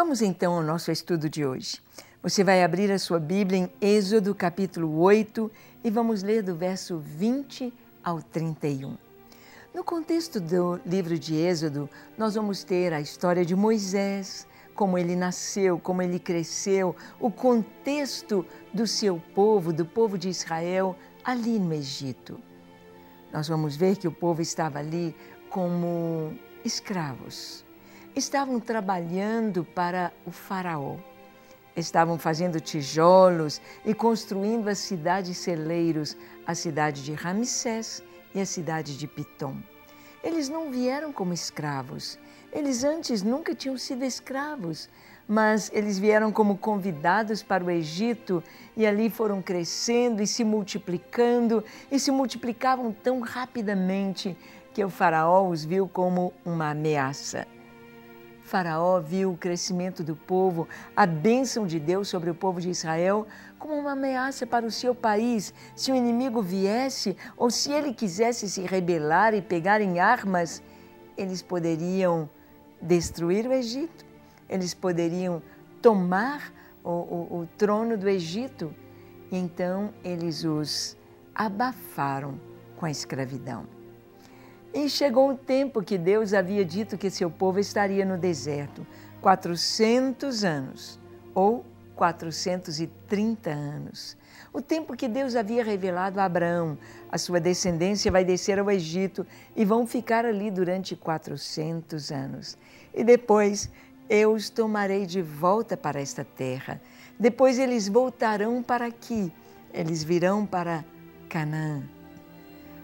Vamos então ao nosso estudo de hoje. Você vai abrir a sua Bíblia em Êxodo capítulo 8 e vamos ler do verso 20 ao 31. No contexto do livro de Êxodo, nós vamos ter a história de Moisés, como ele nasceu, como ele cresceu, o contexto do seu povo, do povo de Israel, ali no Egito. Nós vamos ver que o povo estava ali como escravos estavam trabalhando para o Faraó. Estavam fazendo tijolos e construindo as cidades celeiros, a cidade de Ramsés e a cidade de Pitom. Eles não vieram como escravos. Eles antes nunca tinham sido escravos, mas eles vieram como convidados para o Egito e ali foram crescendo e se multiplicando e se multiplicavam tão rapidamente que o Faraó os viu como uma ameaça. Faraó viu o crescimento do povo, a bênção de Deus sobre o povo de Israel, como uma ameaça para o seu país. Se o inimigo viesse ou se ele quisesse se rebelar e pegar em armas, eles poderiam destruir o Egito, eles poderiam tomar o, o, o trono do Egito. E então eles os abafaram com a escravidão. E chegou o tempo que Deus havia dito que seu povo estaria no deserto 400 anos ou 430 anos. O tempo que Deus havia revelado a Abraão, a sua descendência vai descer ao Egito e vão ficar ali durante 400 anos. E depois eu os tomarei de volta para esta terra. Depois eles voltarão para aqui. Eles virão para Canaã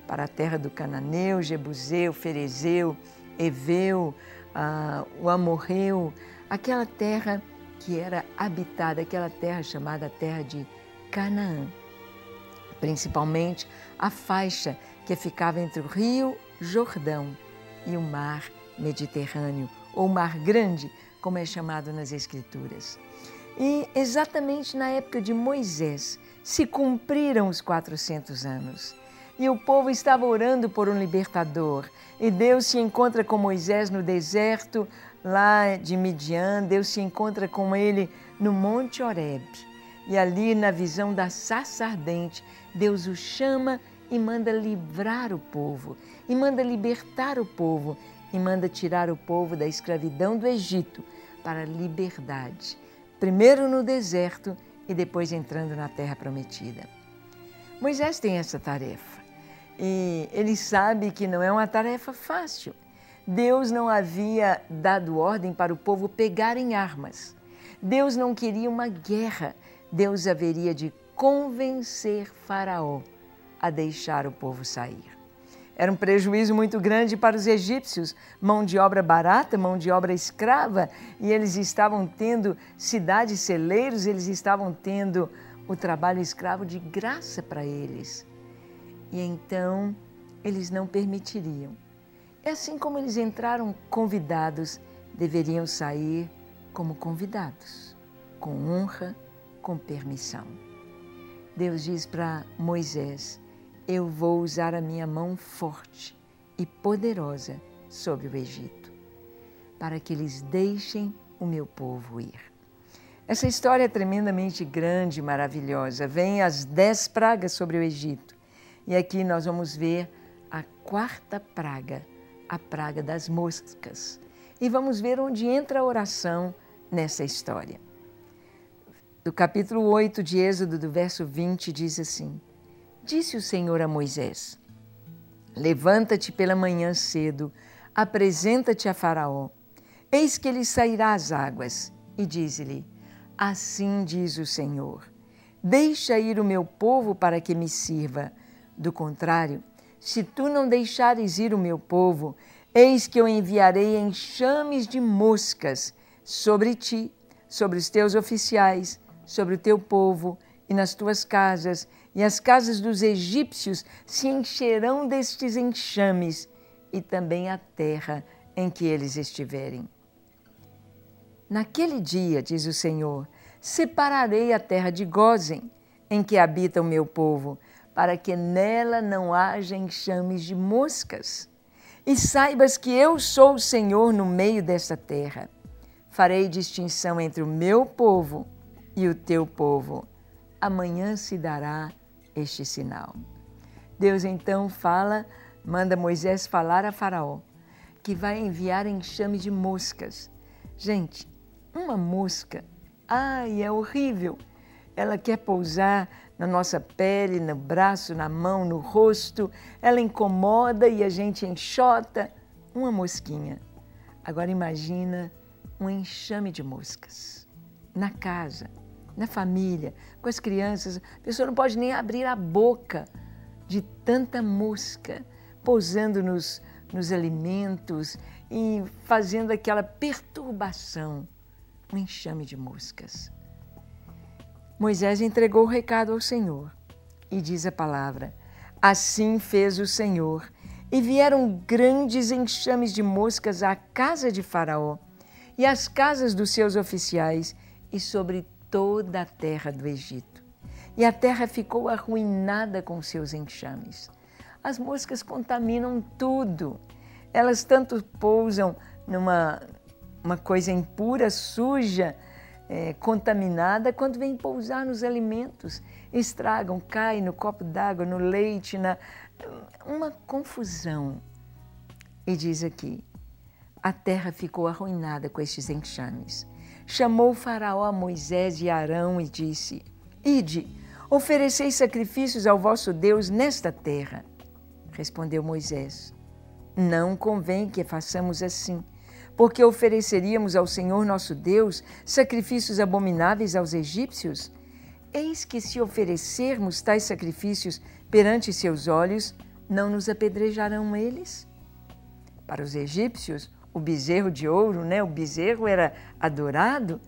para a terra do Cananeu, Jebuseu, Ferezeu, Eveu, ah, o Amorreu, aquela terra que era habitada, aquela terra chamada terra de Canaã. Principalmente a faixa que ficava entre o rio Jordão e o mar Mediterrâneo, ou Mar Grande, como é chamado nas Escrituras. E exatamente na época de Moisés se cumpriram os 400 anos e o povo estava orando por um libertador. E Deus se encontra com Moisés no deserto, lá de Midian, Deus se encontra com ele no Monte Horeb. E ali, na visão da sarça ardente, Deus o chama e manda livrar o povo, e manda libertar o povo, e manda tirar o povo da escravidão do Egito para a liberdade. Primeiro no deserto e depois entrando na terra prometida. Moisés tem essa tarefa. E ele sabe que não é uma tarefa fácil. Deus não havia dado ordem para o povo pegarem armas. Deus não queria uma guerra. Deus haveria de convencer Faraó a deixar o povo sair. Era um prejuízo muito grande para os egípcios, mão de obra barata, mão de obra escrava, e eles estavam tendo cidades celeiros, eles estavam tendo o trabalho escravo de graça para eles. E então eles não permitiriam. É assim como eles entraram convidados, deveriam sair como convidados, com honra, com permissão. Deus diz para Moisés: Eu vou usar a minha mão forte e poderosa sobre o Egito, para que eles deixem o meu povo ir. Essa história é tremendamente grande e maravilhosa. Vem as dez pragas sobre o Egito e aqui nós vamos ver a quarta praga, a praga das moscas. E vamos ver onde entra a oração nessa história. Do capítulo 8 de Êxodo, do verso 20, diz assim: Disse o Senhor a Moisés: Levanta-te pela manhã cedo, apresenta-te a Faraó. Eis que ele sairá às águas, e diz-lhe: Assim diz o Senhor: Deixa ir o meu povo para que me sirva do contrário, se tu não deixares ir o meu povo, eis que eu enviarei enxames de moscas sobre ti, sobre os teus oficiais, sobre o teu povo e nas tuas casas, e as casas dos egípcios se encherão destes enxames, e também a terra em que eles estiverem. Naquele dia, diz o Senhor, separarei a terra de Gozem, em que habita o meu povo, para que nela não haja enxames de moscas. E saibas que eu sou o Senhor no meio desta terra. farei distinção entre o meu povo e o teu povo. Amanhã se dará este sinal. Deus então fala, manda Moisés falar a Faraó, que vai enviar enxame de moscas. Gente, uma mosca, ai, é horrível. Ela quer pousar na nossa pele, no braço, na mão, no rosto. Ela incomoda e a gente enxota. Uma mosquinha. Agora imagina um enxame de moscas na casa, na família, com as crianças. A pessoa não pode nem abrir a boca de tanta mosca pousando nos, nos alimentos e fazendo aquela perturbação, um enxame de moscas. Moisés entregou o recado ao Senhor e diz a palavra: Assim fez o Senhor, e vieram grandes enxames de moscas à casa de Faraó e às casas dos seus oficiais e sobre toda a terra do Egito. E a terra ficou arruinada com seus enxames. As moscas contaminam tudo. Elas tanto pousam numa uma coisa impura, suja, é, contaminada, quando vêm pousar nos alimentos, estragam, caem no copo d'água, no leite, na, uma confusão. E diz aqui: a terra ficou arruinada com estes enxames. Chamou o Faraó a Moisés e Arão e disse: Ide, oferecei sacrifícios ao vosso Deus nesta terra. Respondeu Moisés: Não convém que façamos assim porque ofereceríamos ao Senhor nosso Deus sacrifícios abomináveis aos egípcios? Eis que, se oferecermos tais sacrifícios perante seus olhos, não nos apedrejarão eles? Para os egípcios, o bezerro de ouro, né, o bezerro era adorado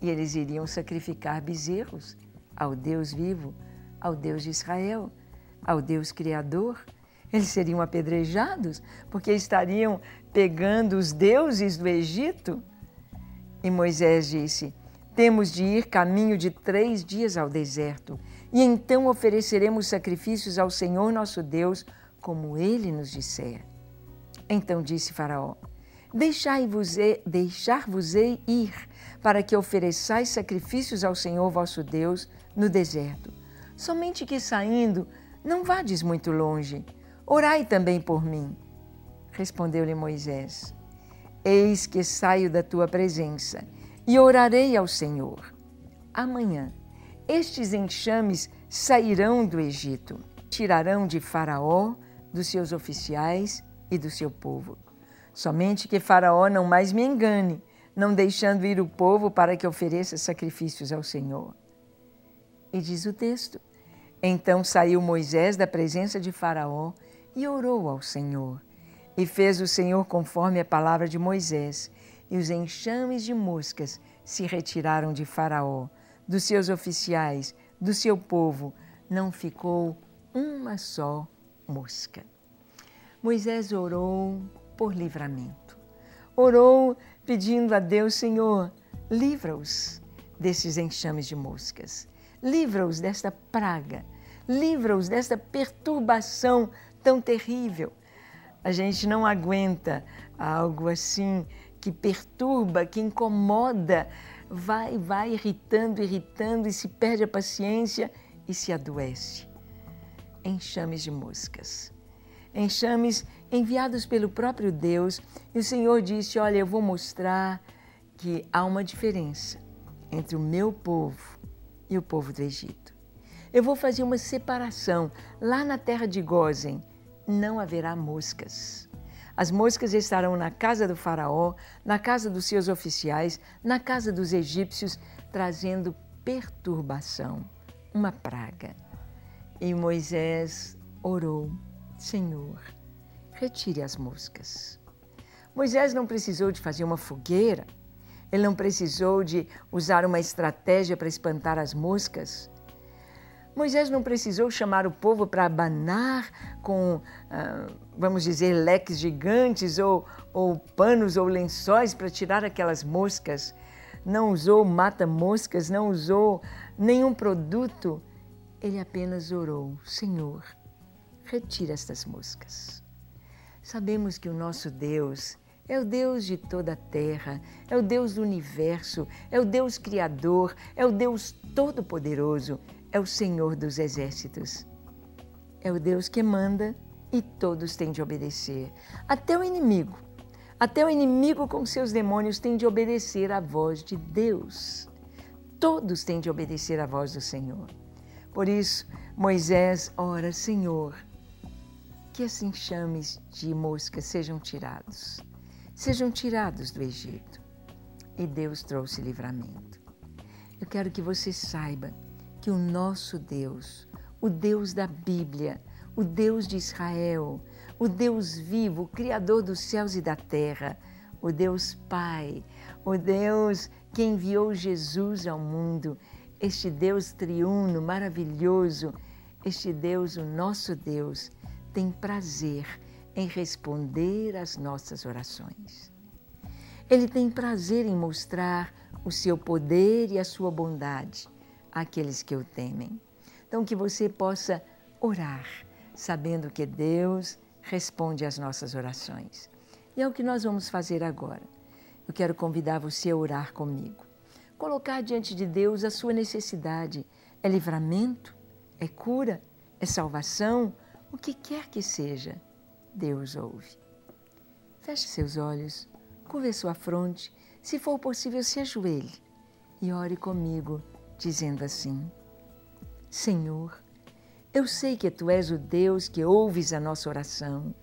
e eles iriam sacrificar bezerros ao Deus vivo, ao Deus de Israel, ao Deus Criador. Eles seriam apedrejados porque estariam pegando os deuses do Egito? E Moisés disse: Temos de ir caminho de três dias ao deserto, e então ofereceremos sacrifícios ao Senhor nosso Deus, como ele nos disser. Então disse Faraó: Deixai-vos-ei ir, para que ofereçais sacrifícios ao Senhor vosso Deus no deserto. Somente que saindo, não vades muito longe. Orai também por mim Respondeu-lhe Moisés: Eis que saio da tua presença e orarei ao Senhor. Amanhã estes enxames sairão do Egito, tirarão de Faraó, dos seus oficiais e do seu povo. Somente que Faraó não mais me engane, não deixando ir o povo para que ofereça sacrifícios ao Senhor. E diz o texto: Então saiu Moisés da presença de Faraó e orou ao Senhor. E fez o Senhor conforme a palavra de Moisés, e os enxames de moscas se retiraram de Faraó, dos seus oficiais, do seu povo, não ficou uma só mosca. Moisés orou por livramento. Orou pedindo a Deus, Senhor, livra-os desses enxames de moscas, livra-os desta praga, livra-os desta perturbação tão terrível a gente não aguenta algo assim que perturba, que incomoda, vai, vai irritando, irritando e se perde a paciência e se adoece. Enxames de moscas. Enxames enviados pelo próprio Deus, e o Senhor disse: Olha, eu vou mostrar que há uma diferença entre o meu povo e o povo do Egito. Eu vou fazer uma separação lá na terra de Gozen não haverá moscas. As moscas estarão na casa do Faraó, na casa dos seus oficiais, na casa dos egípcios, trazendo perturbação, uma praga. E Moisés orou: Senhor, retire as moscas. Moisés não precisou de fazer uma fogueira, ele não precisou de usar uma estratégia para espantar as moscas. Moisés não precisou chamar o povo para abanar com, ah, vamos dizer, leques gigantes ou, ou panos ou lençóis para tirar aquelas moscas. Não usou mata-moscas, não usou nenhum produto. Ele apenas orou: Senhor, retira estas moscas. Sabemos que o nosso Deus é o Deus de toda a terra, é o Deus do universo, é o Deus criador, é o Deus todo-poderoso, é o Senhor dos exércitos. É o Deus que manda e todos têm de obedecer. Até o inimigo, até o inimigo com seus demônios tem de obedecer à voz de Deus. Todos têm de obedecer à voz do Senhor. Por isso, Moisés ora, Senhor, que assim chames de moscas sejam tirados, sejam tirados do Egito. E Deus trouxe livramento. Eu quero que você saiba que o nosso Deus, o Deus da Bíblia, o Deus de Israel, o Deus vivo, o Criador dos céus e da terra, o Deus Pai, o Deus que enviou Jesus ao mundo, este Deus triuno, maravilhoso, este Deus, o nosso Deus, tem prazer em responder às nossas orações. Ele tem prazer em mostrar o seu poder e a sua bondade àqueles que o temem. Então, que você possa orar, sabendo que Deus responde às nossas orações. E é o que nós vamos fazer agora. Eu quero convidar você a orar comigo. Colocar diante de Deus a sua necessidade. É livramento? É cura? É salvação? O que quer que seja, Deus ouve. Feche seus olhos, curve sua fronte, se for possível, se ajoelhe e ore comigo, dizendo assim: Senhor, eu sei que tu és o Deus que ouves a nossa oração.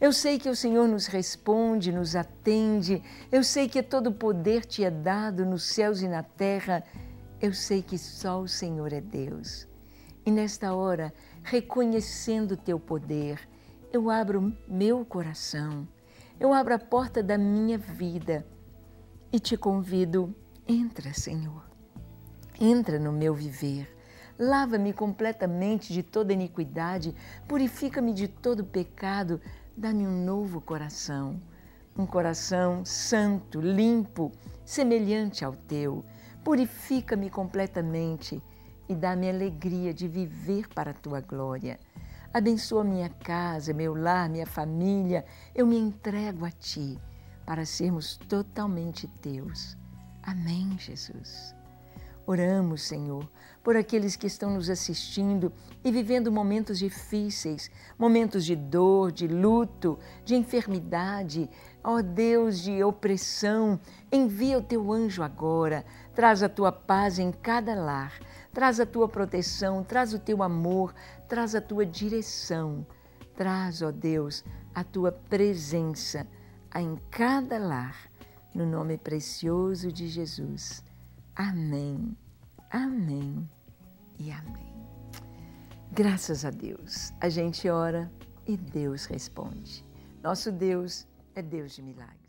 Eu sei que o Senhor nos responde, nos atende. Eu sei que todo poder te é dado nos céus e na terra. Eu sei que só o Senhor é Deus. E nesta hora, reconhecendo teu poder, eu abro meu coração, eu abro a porta da minha vida e te convido, entra, Senhor. Entra no meu viver. Lava-me completamente de toda iniquidade, purifica-me de todo pecado, dá-me um novo coração, um coração santo, limpo, semelhante ao teu. Purifica-me completamente e dá-me alegria de viver para a tua glória. Abençoa minha casa, meu lar, minha família. Eu me entrego a ti para sermos totalmente teus. Amém, Jesus. Oramos, Senhor, por aqueles que estão nos assistindo e vivendo momentos difíceis, momentos de dor, de luto, de enfermidade, ó Deus de opressão. Envia o teu anjo agora, traz a tua paz em cada lar Traz a tua proteção, traz o teu amor, traz a tua direção. Traz, ó Deus, a tua presença em cada lar, no nome precioso de Jesus. Amém, amém e amém. Graças a Deus, a gente ora e Deus responde. Nosso Deus é Deus de milagres.